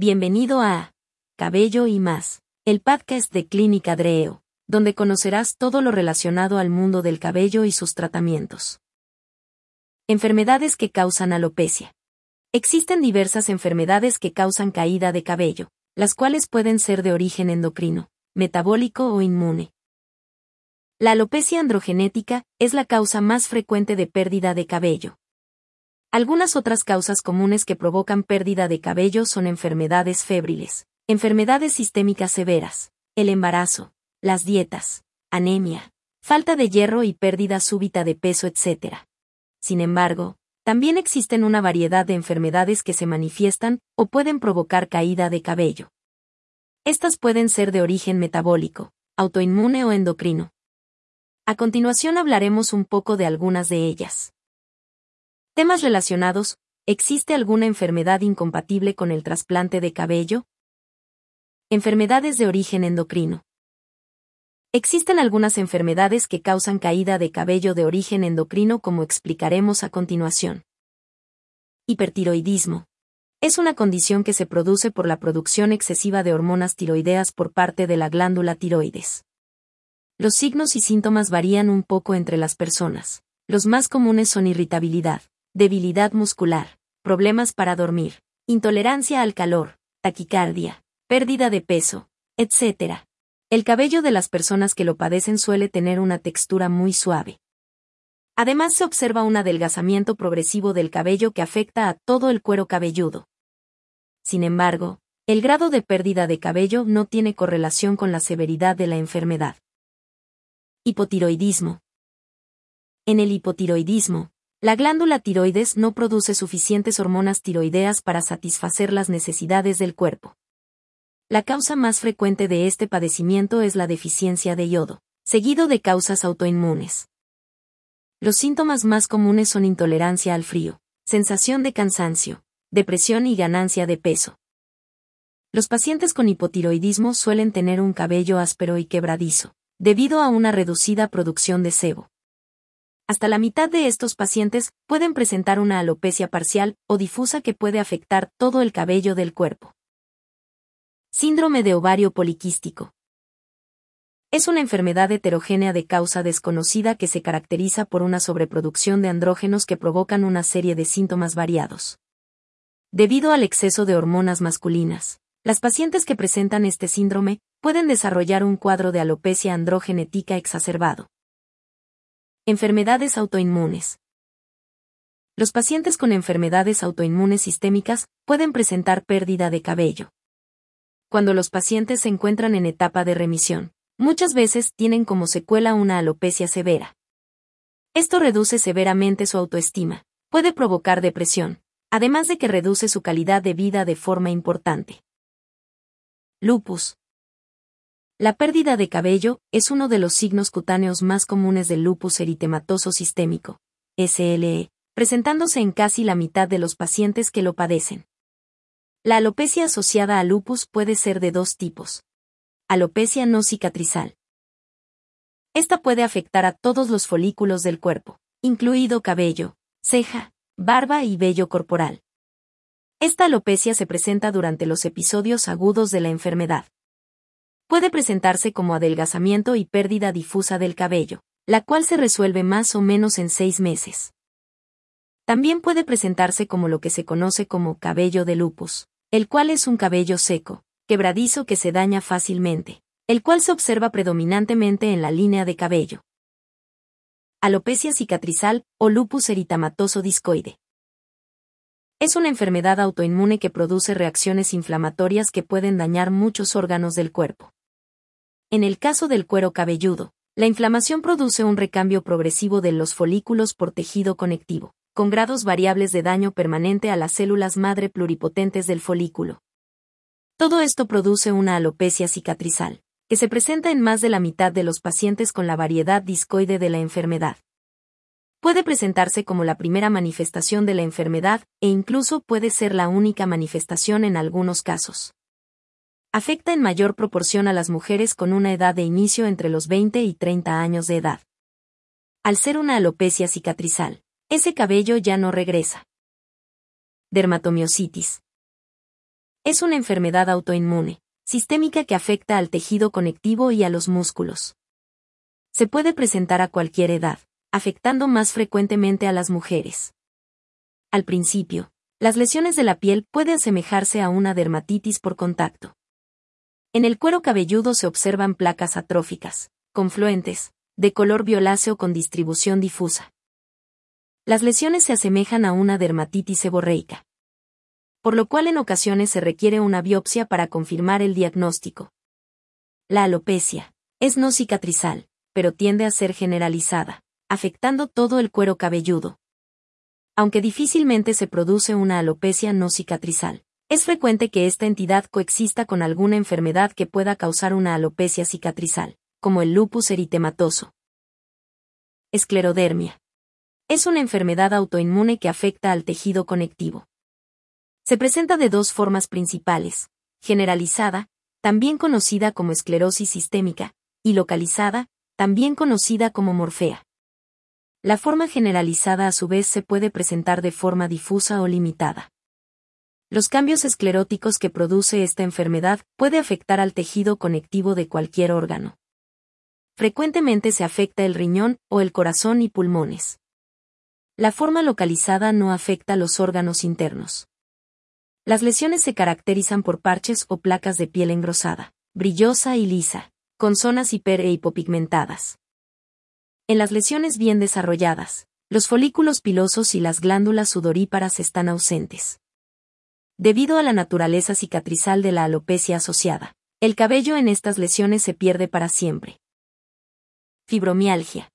Bienvenido a Cabello y más, el podcast de Clínica Dreo, donde conocerás todo lo relacionado al mundo del cabello y sus tratamientos. Enfermedades que causan alopecia. Existen diversas enfermedades que causan caída de cabello, las cuales pueden ser de origen endocrino, metabólico o inmune. La alopecia androgenética es la causa más frecuente de pérdida de cabello. Algunas otras causas comunes que provocan pérdida de cabello son enfermedades febriles, enfermedades sistémicas severas, el embarazo, las dietas, anemia, falta de hierro y pérdida súbita de peso, etc. Sin embargo, también existen una variedad de enfermedades que se manifiestan o pueden provocar caída de cabello. Estas pueden ser de origen metabólico, autoinmune o endocrino. A continuación hablaremos un poco de algunas de ellas. Temas relacionados, ¿existe alguna enfermedad incompatible con el trasplante de cabello? Enfermedades de origen endocrino. Existen algunas enfermedades que causan caída de cabello de origen endocrino como explicaremos a continuación. Hipertiroidismo. Es una condición que se produce por la producción excesiva de hormonas tiroideas por parte de la glándula tiroides. Los signos y síntomas varían un poco entre las personas. Los más comunes son irritabilidad, debilidad muscular, problemas para dormir, intolerancia al calor, taquicardia, pérdida de peso, etc. El cabello de las personas que lo padecen suele tener una textura muy suave. Además se observa un adelgazamiento progresivo del cabello que afecta a todo el cuero cabelludo. Sin embargo, el grado de pérdida de cabello no tiene correlación con la severidad de la enfermedad. Hipotiroidismo. En el hipotiroidismo, la glándula tiroides no produce suficientes hormonas tiroideas para satisfacer las necesidades del cuerpo. La causa más frecuente de este padecimiento es la deficiencia de yodo, seguido de causas autoinmunes. Los síntomas más comunes son intolerancia al frío, sensación de cansancio, depresión y ganancia de peso. Los pacientes con hipotiroidismo suelen tener un cabello áspero y quebradizo, debido a una reducida producción de sebo. Hasta la mitad de estos pacientes pueden presentar una alopecia parcial o difusa que puede afectar todo el cabello del cuerpo. Síndrome de ovario poliquístico. Es una enfermedad heterogénea de causa desconocida que se caracteriza por una sobreproducción de andrógenos que provocan una serie de síntomas variados. Debido al exceso de hormonas masculinas, las pacientes que presentan este síndrome pueden desarrollar un cuadro de alopecia androgenética exacerbado. Enfermedades autoinmunes. Los pacientes con enfermedades autoinmunes sistémicas pueden presentar pérdida de cabello. Cuando los pacientes se encuentran en etapa de remisión, muchas veces tienen como secuela una alopecia severa. Esto reduce severamente su autoestima, puede provocar depresión, además de que reduce su calidad de vida de forma importante. Lupus. La pérdida de cabello es uno de los signos cutáneos más comunes del lupus eritematoso sistémico, SLE, presentándose en casi la mitad de los pacientes que lo padecen. La alopecia asociada a lupus puede ser de dos tipos. Alopecia no cicatrizal. Esta puede afectar a todos los folículos del cuerpo, incluido cabello, ceja, barba y vello corporal. Esta alopecia se presenta durante los episodios agudos de la enfermedad puede presentarse como adelgazamiento y pérdida difusa del cabello, la cual se resuelve más o menos en seis meses. También puede presentarse como lo que se conoce como cabello de lupus, el cual es un cabello seco, quebradizo que se daña fácilmente, el cual se observa predominantemente en la línea de cabello. Alopecia cicatrizal o lupus eritematoso discoide. Es una enfermedad autoinmune que produce reacciones inflamatorias que pueden dañar muchos órganos del cuerpo. En el caso del cuero cabelludo, la inflamación produce un recambio progresivo de los folículos por tejido conectivo, con grados variables de daño permanente a las células madre pluripotentes del folículo. Todo esto produce una alopecia cicatrizal, que se presenta en más de la mitad de los pacientes con la variedad discoide de la enfermedad. Puede presentarse como la primera manifestación de la enfermedad e incluso puede ser la única manifestación en algunos casos afecta en mayor proporción a las mujeres con una edad de inicio entre los 20 y 30 años de edad. Al ser una alopecia cicatrizal, ese cabello ya no regresa. Dermatomiositis. Es una enfermedad autoinmune, sistémica que afecta al tejido conectivo y a los músculos. Se puede presentar a cualquier edad, afectando más frecuentemente a las mujeres. Al principio, las lesiones de la piel pueden asemejarse a una dermatitis por contacto. En el cuero cabelludo se observan placas atróficas, confluentes, de color violáceo con distribución difusa. Las lesiones se asemejan a una dermatitis seborreica. Por lo cual en ocasiones se requiere una biopsia para confirmar el diagnóstico. La alopecia es no cicatrizal, pero tiende a ser generalizada, afectando todo el cuero cabelludo. Aunque difícilmente se produce una alopecia no cicatrizal, es frecuente que esta entidad coexista con alguna enfermedad que pueda causar una alopecia cicatrizal, como el lupus eritematoso. Esclerodermia. Es una enfermedad autoinmune que afecta al tejido conectivo. Se presenta de dos formas principales, generalizada, también conocida como esclerosis sistémica, y localizada, también conocida como morfea. La forma generalizada a su vez se puede presentar de forma difusa o limitada. Los cambios escleróticos que produce esta enfermedad puede afectar al tejido conectivo de cualquier órgano. Frecuentemente se afecta el riñón o el corazón y pulmones. La forma localizada no afecta los órganos internos. Las lesiones se caracterizan por parches o placas de piel engrosada, brillosa y lisa, con zonas hiper e hipopigmentadas. En las lesiones bien desarrolladas, los folículos pilosos y las glándulas sudoríparas están ausentes. Debido a la naturaleza cicatrizal de la alopecia asociada, el cabello en estas lesiones se pierde para siempre. Fibromialgia.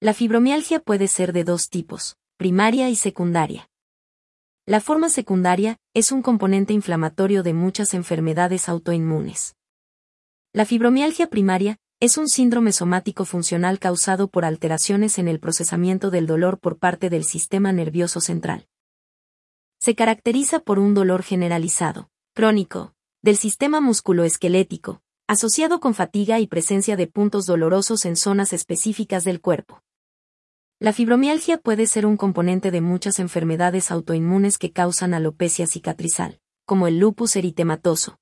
La fibromialgia puede ser de dos tipos, primaria y secundaria. La forma secundaria es un componente inflamatorio de muchas enfermedades autoinmunes. La fibromialgia primaria es un síndrome somático funcional causado por alteraciones en el procesamiento del dolor por parte del sistema nervioso central se caracteriza por un dolor generalizado, crónico, del sistema musculoesquelético, asociado con fatiga y presencia de puntos dolorosos en zonas específicas del cuerpo. La fibromialgia puede ser un componente de muchas enfermedades autoinmunes que causan alopecia cicatrizal, como el lupus eritematoso.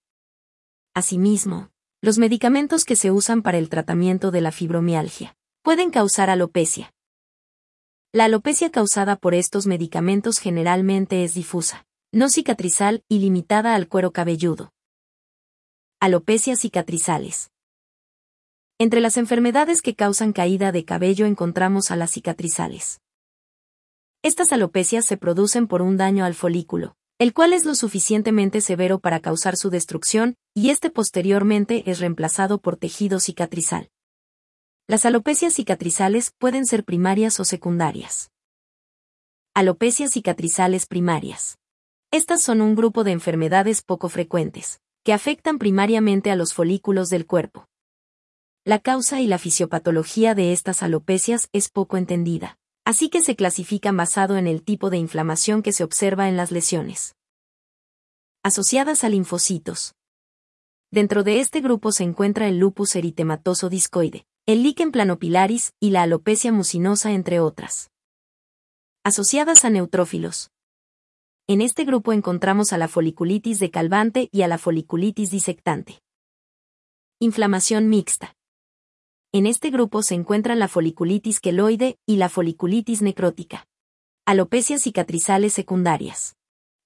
Asimismo, los medicamentos que se usan para el tratamiento de la fibromialgia pueden causar alopecia. La alopecia causada por estos medicamentos generalmente es difusa, no cicatrizal y limitada al cuero cabelludo. Alopecias cicatrizales. Entre las enfermedades que causan caída de cabello encontramos a las cicatrizales. Estas alopecias se producen por un daño al folículo, el cual es lo suficientemente severo para causar su destrucción, y este posteriormente es reemplazado por tejido cicatrizal. Las alopecias cicatrizales pueden ser primarias o secundarias. Alopecias cicatrizales primarias. Estas son un grupo de enfermedades poco frecuentes, que afectan primariamente a los folículos del cuerpo. La causa y la fisiopatología de estas alopecias es poco entendida, así que se clasifican basado en el tipo de inflamación que se observa en las lesiones. Asociadas a linfocitos. Dentro de este grupo se encuentra el lupus eritematoso discoide, el líquen planopilaris y la alopecia mucinosa entre otras. Asociadas a neutrófilos. En este grupo encontramos a la foliculitis de Calvante y a la foliculitis disectante. Inflamación mixta. En este grupo se encuentran la foliculitis queloide y la foliculitis necrótica. Alopecias cicatrizales secundarias.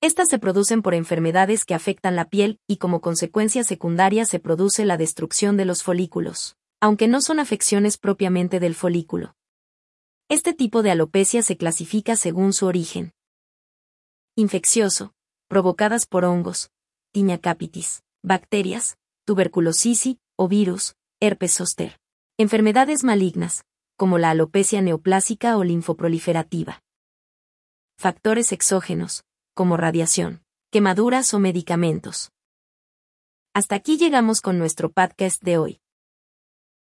Estas se producen por enfermedades que afectan la piel y como consecuencia secundaria se produce la destrucción de los folículos aunque no son afecciones propiamente del folículo. Este tipo de alopecia se clasifica según su origen. Infeccioso, provocadas por hongos, tiña capitis, bacterias, tuberculosis o virus, herpes zoster. Enfermedades malignas, como la alopecia neoplásica o linfoproliferativa. Factores exógenos, como radiación, quemaduras o medicamentos. Hasta aquí llegamos con nuestro podcast de hoy.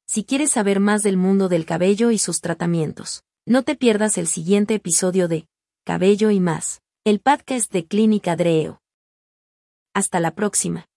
Si quieres saber más del mundo del cabello y sus tratamientos, no te pierdas el siguiente episodio de Cabello y más, el podcast de Clínica Dreo. Hasta la próxima.